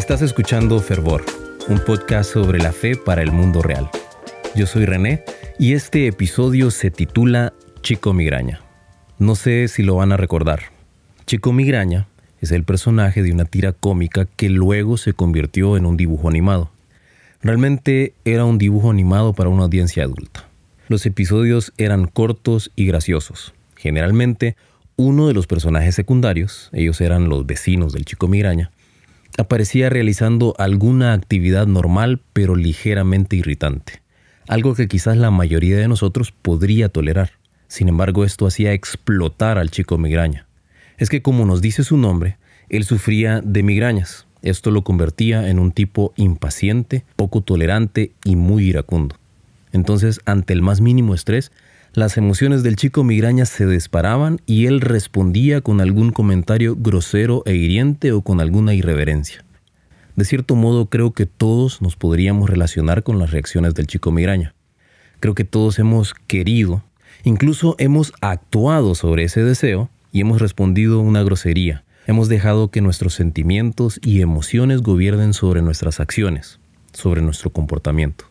Estás escuchando Fervor, un podcast sobre la fe para el mundo real. Yo soy René y este episodio se titula Chico Migraña. No sé si lo van a recordar. Chico Migraña es el personaje de una tira cómica que luego se convirtió en un dibujo animado. Realmente era un dibujo animado para una audiencia adulta. Los episodios eran cortos y graciosos. Generalmente, uno de los personajes secundarios, ellos eran los vecinos del chico migraña, aparecía realizando alguna actividad normal pero ligeramente irritante, algo que quizás la mayoría de nosotros podría tolerar. Sin embargo, esto hacía explotar al chico migraña. Es que como nos dice su nombre, él sufría de migrañas. Esto lo convertía en un tipo impaciente, poco tolerante y muy iracundo. Entonces, ante el más mínimo estrés, las emociones del chico migraña se disparaban y él respondía con algún comentario grosero e hiriente o con alguna irreverencia. De cierto modo creo que todos nos podríamos relacionar con las reacciones del chico migraña. Creo que todos hemos querido, incluso hemos actuado sobre ese deseo y hemos respondido una grosería. Hemos dejado que nuestros sentimientos y emociones gobiernen sobre nuestras acciones, sobre nuestro comportamiento.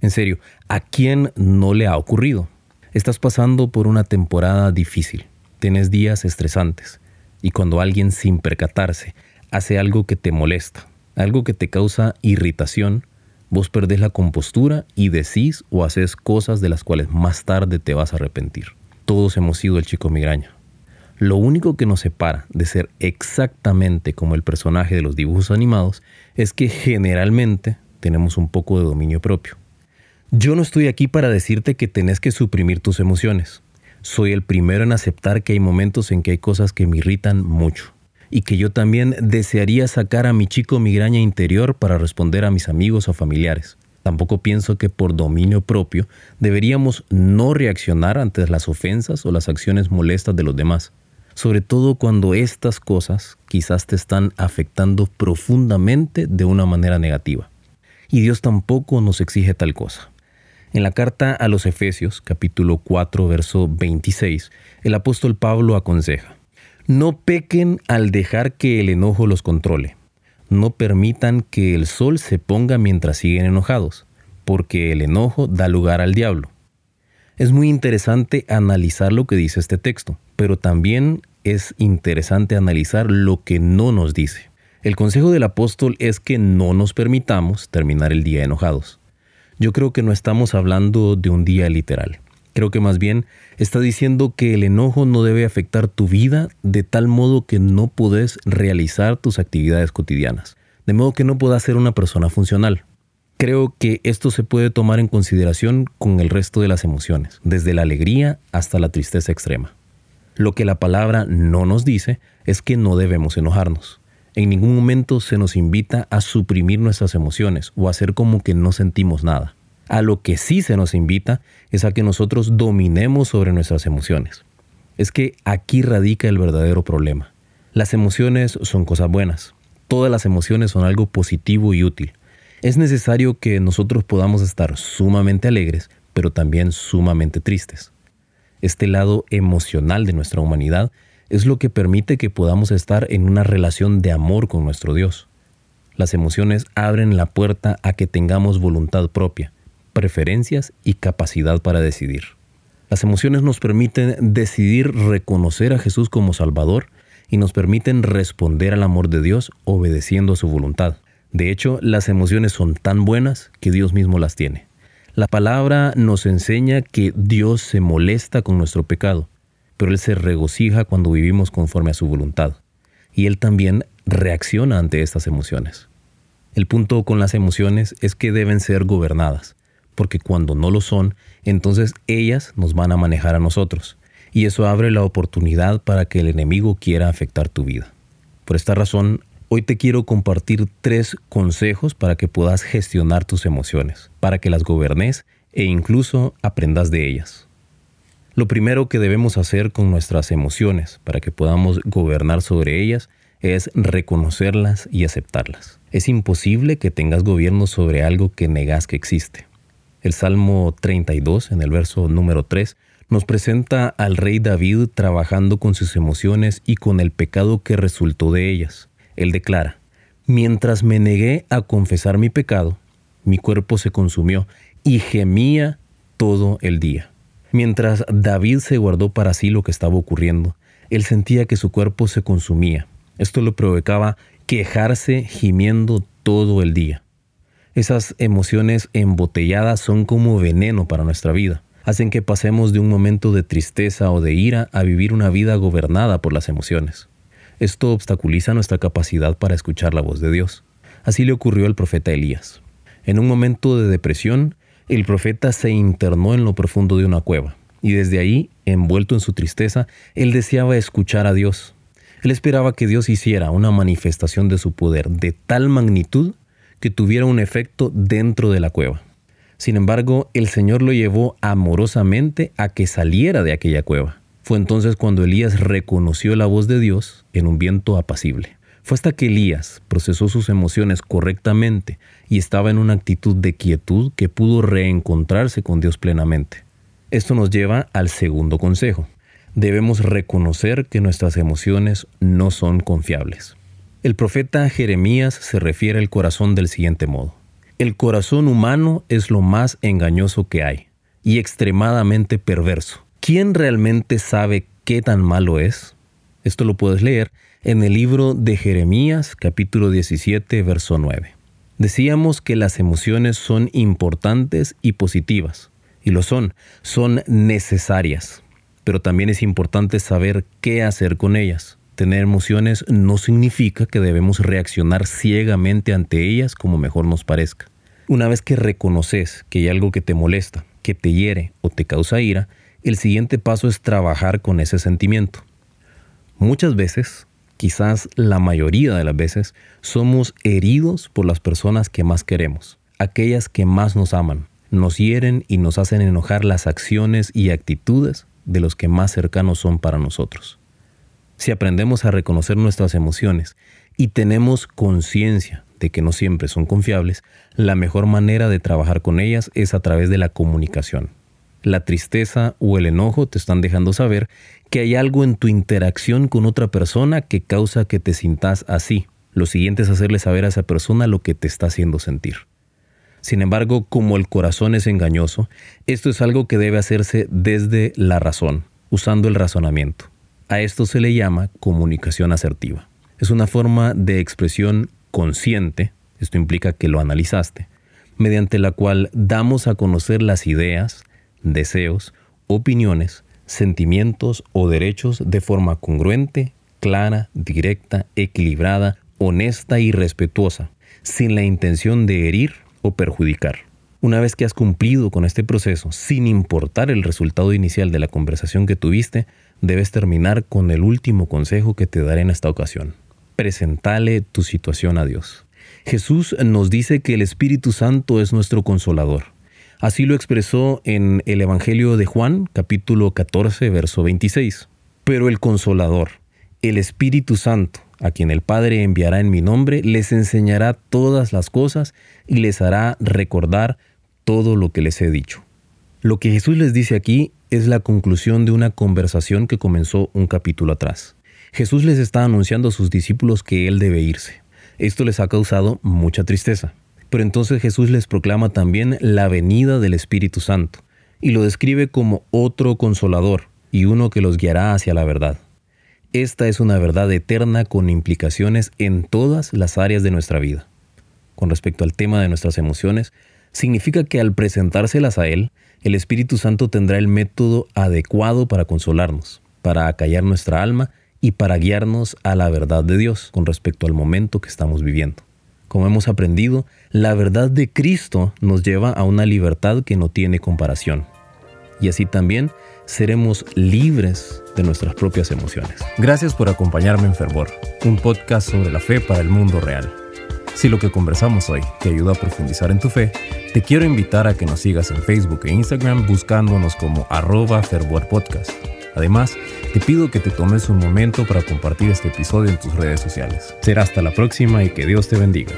En serio, ¿a quién no le ha ocurrido? Estás pasando por una temporada difícil, tienes días estresantes, y cuando alguien sin percatarse hace algo que te molesta, algo que te causa irritación, vos perdés la compostura y decís o haces cosas de las cuales más tarde te vas a arrepentir. Todos hemos sido el chico migraña. Lo único que nos separa de ser exactamente como el personaje de los dibujos animados es que generalmente tenemos un poco de dominio propio. Yo no estoy aquí para decirte que tenés que suprimir tus emociones. Soy el primero en aceptar que hay momentos en que hay cosas que me irritan mucho y que yo también desearía sacar a mi chico migraña interior para responder a mis amigos o familiares. Tampoco pienso que por dominio propio deberíamos no reaccionar ante las ofensas o las acciones molestas de los demás, sobre todo cuando estas cosas quizás te están afectando profundamente de una manera negativa. Y Dios tampoco nos exige tal cosa. En la carta a los Efesios, capítulo 4, verso 26, el apóstol Pablo aconseja, no pequen al dejar que el enojo los controle. No permitan que el sol se ponga mientras siguen enojados, porque el enojo da lugar al diablo. Es muy interesante analizar lo que dice este texto, pero también es interesante analizar lo que no nos dice. El consejo del apóstol es que no nos permitamos terminar el día enojados yo creo que no estamos hablando de un día literal. Creo que más bien está diciendo que el enojo no debe afectar tu vida de tal modo que no puedes realizar tus actividades cotidianas, de modo que no puedas ser una persona funcional. Creo que esto se puede tomar en consideración con el resto de las emociones, desde la alegría hasta la tristeza extrema. Lo que la palabra no nos dice es que no debemos enojarnos. En ningún momento se nos invita a suprimir nuestras emociones o a hacer como que no sentimos nada. A lo que sí se nos invita es a que nosotros dominemos sobre nuestras emociones. Es que aquí radica el verdadero problema. Las emociones son cosas buenas. Todas las emociones son algo positivo y útil. Es necesario que nosotros podamos estar sumamente alegres, pero también sumamente tristes. Este lado emocional de nuestra humanidad es lo que permite que podamos estar en una relación de amor con nuestro Dios. Las emociones abren la puerta a que tengamos voluntad propia, preferencias y capacidad para decidir. Las emociones nos permiten decidir reconocer a Jesús como Salvador y nos permiten responder al amor de Dios obedeciendo a su voluntad. De hecho, las emociones son tan buenas que Dios mismo las tiene. La palabra nos enseña que Dios se molesta con nuestro pecado pero Él se regocija cuando vivimos conforme a su voluntad. Y Él también reacciona ante estas emociones. El punto con las emociones es que deben ser gobernadas, porque cuando no lo son, entonces ellas nos van a manejar a nosotros, y eso abre la oportunidad para que el enemigo quiera afectar tu vida. Por esta razón, hoy te quiero compartir tres consejos para que puedas gestionar tus emociones, para que las gobernes e incluso aprendas de ellas. Lo primero que debemos hacer con nuestras emociones para que podamos gobernar sobre ellas es reconocerlas y aceptarlas. Es imposible que tengas gobierno sobre algo que negas que existe. El Salmo 32, en el verso número 3, nos presenta al rey David trabajando con sus emociones y con el pecado que resultó de ellas. Él declara, Mientras me negué a confesar mi pecado, mi cuerpo se consumió y gemía todo el día. Mientras David se guardó para sí lo que estaba ocurriendo, él sentía que su cuerpo se consumía. Esto lo provocaba quejarse gimiendo todo el día. Esas emociones embotelladas son como veneno para nuestra vida. Hacen que pasemos de un momento de tristeza o de ira a vivir una vida gobernada por las emociones. Esto obstaculiza nuestra capacidad para escuchar la voz de Dios. Así le ocurrió al profeta Elías. En un momento de depresión, el profeta se internó en lo profundo de una cueva, y desde ahí, envuelto en su tristeza, él deseaba escuchar a Dios. Él esperaba que Dios hiciera una manifestación de su poder de tal magnitud que tuviera un efecto dentro de la cueva. Sin embargo, el Señor lo llevó amorosamente a que saliera de aquella cueva. Fue entonces cuando Elías reconoció la voz de Dios en un viento apacible. Fue hasta que Elías procesó sus emociones correctamente y estaba en una actitud de quietud que pudo reencontrarse con Dios plenamente. Esto nos lleva al segundo consejo. Debemos reconocer que nuestras emociones no son confiables. El profeta Jeremías se refiere al corazón del siguiente modo. El corazón humano es lo más engañoso que hay y extremadamente perverso. ¿Quién realmente sabe qué tan malo es? Esto lo puedes leer en el libro de Jeremías capítulo 17 verso 9. Decíamos que las emociones son importantes y positivas, y lo son, son necesarias, pero también es importante saber qué hacer con ellas. Tener emociones no significa que debemos reaccionar ciegamente ante ellas como mejor nos parezca. Una vez que reconoces que hay algo que te molesta, que te hiere o te causa ira, el siguiente paso es trabajar con ese sentimiento. Muchas veces, quizás la mayoría de las veces, somos heridos por las personas que más queremos, aquellas que más nos aman, nos hieren y nos hacen enojar las acciones y actitudes de los que más cercanos son para nosotros. Si aprendemos a reconocer nuestras emociones y tenemos conciencia de que no siempre son confiables, la mejor manera de trabajar con ellas es a través de la comunicación. La tristeza o el enojo te están dejando saber que hay algo en tu interacción con otra persona que causa que te sintas así. Lo siguiente es hacerle saber a esa persona lo que te está haciendo sentir. Sin embargo, como el corazón es engañoso, esto es algo que debe hacerse desde la razón, usando el razonamiento. A esto se le llama comunicación asertiva. Es una forma de expresión consciente, esto implica que lo analizaste, mediante la cual damos a conocer las ideas, deseos, opiniones, sentimientos o derechos de forma congruente, clara, directa, equilibrada, honesta y respetuosa, sin la intención de herir o perjudicar. Una vez que has cumplido con este proceso, sin importar el resultado inicial de la conversación que tuviste, debes terminar con el último consejo que te daré en esta ocasión. Presentale tu situación a Dios. Jesús nos dice que el Espíritu Santo es nuestro consolador. Así lo expresó en el Evangelio de Juan, capítulo 14, verso 26. Pero el consolador, el Espíritu Santo, a quien el Padre enviará en mi nombre, les enseñará todas las cosas y les hará recordar todo lo que les he dicho. Lo que Jesús les dice aquí es la conclusión de una conversación que comenzó un capítulo atrás. Jesús les está anunciando a sus discípulos que Él debe irse. Esto les ha causado mucha tristeza. Pero entonces Jesús les proclama también la venida del Espíritu Santo y lo describe como otro consolador y uno que los guiará hacia la verdad. Esta es una verdad eterna con implicaciones en todas las áreas de nuestra vida. Con respecto al tema de nuestras emociones, significa que al presentárselas a Él, el Espíritu Santo tendrá el método adecuado para consolarnos, para acallar nuestra alma y para guiarnos a la verdad de Dios con respecto al momento que estamos viviendo. Como hemos aprendido, la verdad de Cristo nos lleva a una libertad que no tiene comparación. Y así también seremos libres de nuestras propias emociones. Gracias por acompañarme en Fervor, un podcast sobre la fe para el mundo real. Si lo que conversamos hoy te ayuda a profundizar en tu fe, te quiero invitar a que nos sigas en Facebook e Instagram buscándonos como arroba fervorpodcast. Además, te pido que te tomes un momento para compartir este episodio en tus redes sociales. Será hasta la próxima y que Dios te bendiga.